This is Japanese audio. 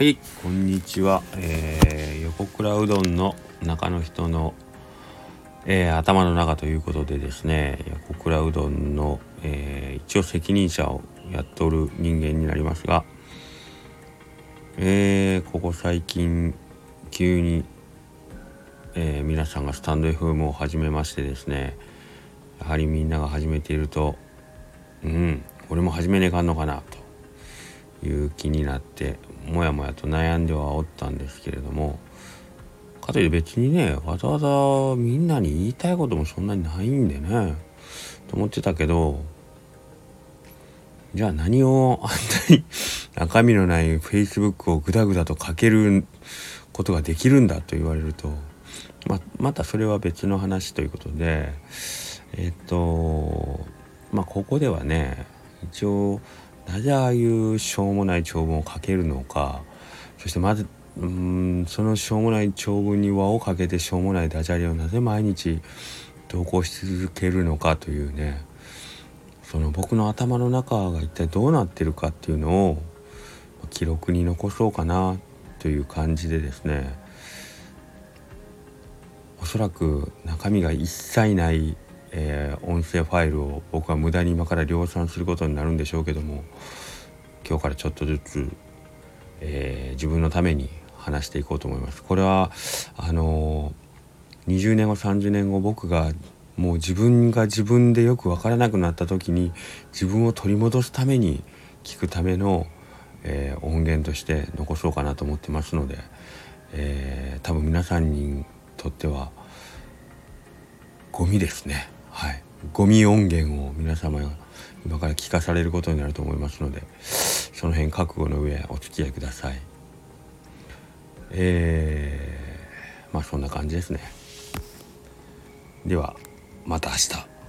はいこんにちは、えー、横倉うどんの中の人の、えー、頭の中ということでですね横倉うどんの、えー、一応責任者をやっとる人間になりますが、え、ここ最近急に、え、皆さんがスタンド FM を始めましてですねやはりみんなが始めているとうん俺も始めねえかんのかなという気になってもやもやと悩んではおったんですけれどもかといって別にねわざわざみんなに言いたいこともそんなにないんでねと思ってたけどじゃあ何をあんなに 中身のない Facebook をグダグダと書けることができるんだと言われるとままたそれは別の話ということでえっとまあここではね一応なぜああいうしょうもない長文を書けるのか。そしてまずうんそのしょうもない長文に輪をかけてしょうもないダジャレをなぜ毎日投稿し続けるのかというね。その僕の頭の中が一体どうなってるかっていうのを記録に残そうかなという感じでですね。おそらく中身が一切ないえー、音声ファイルを僕は無駄に今から量産することになるんでしょうけども今日からちょっとずつ、えー、自分のために話していこうと思います。これはあのー、20年後30年後僕がもう自分が自分でよく分からなくなった時に自分を取り戻すために聞くための、えー、音源として残そうかなと思ってますので、えー、多分皆さんにとってはゴミですね。ゴミ音源を皆様が今から聞かされることになると思いますのでその辺覚悟の上お付き合いください。えー、まあそんな感じですね。ではまた明日。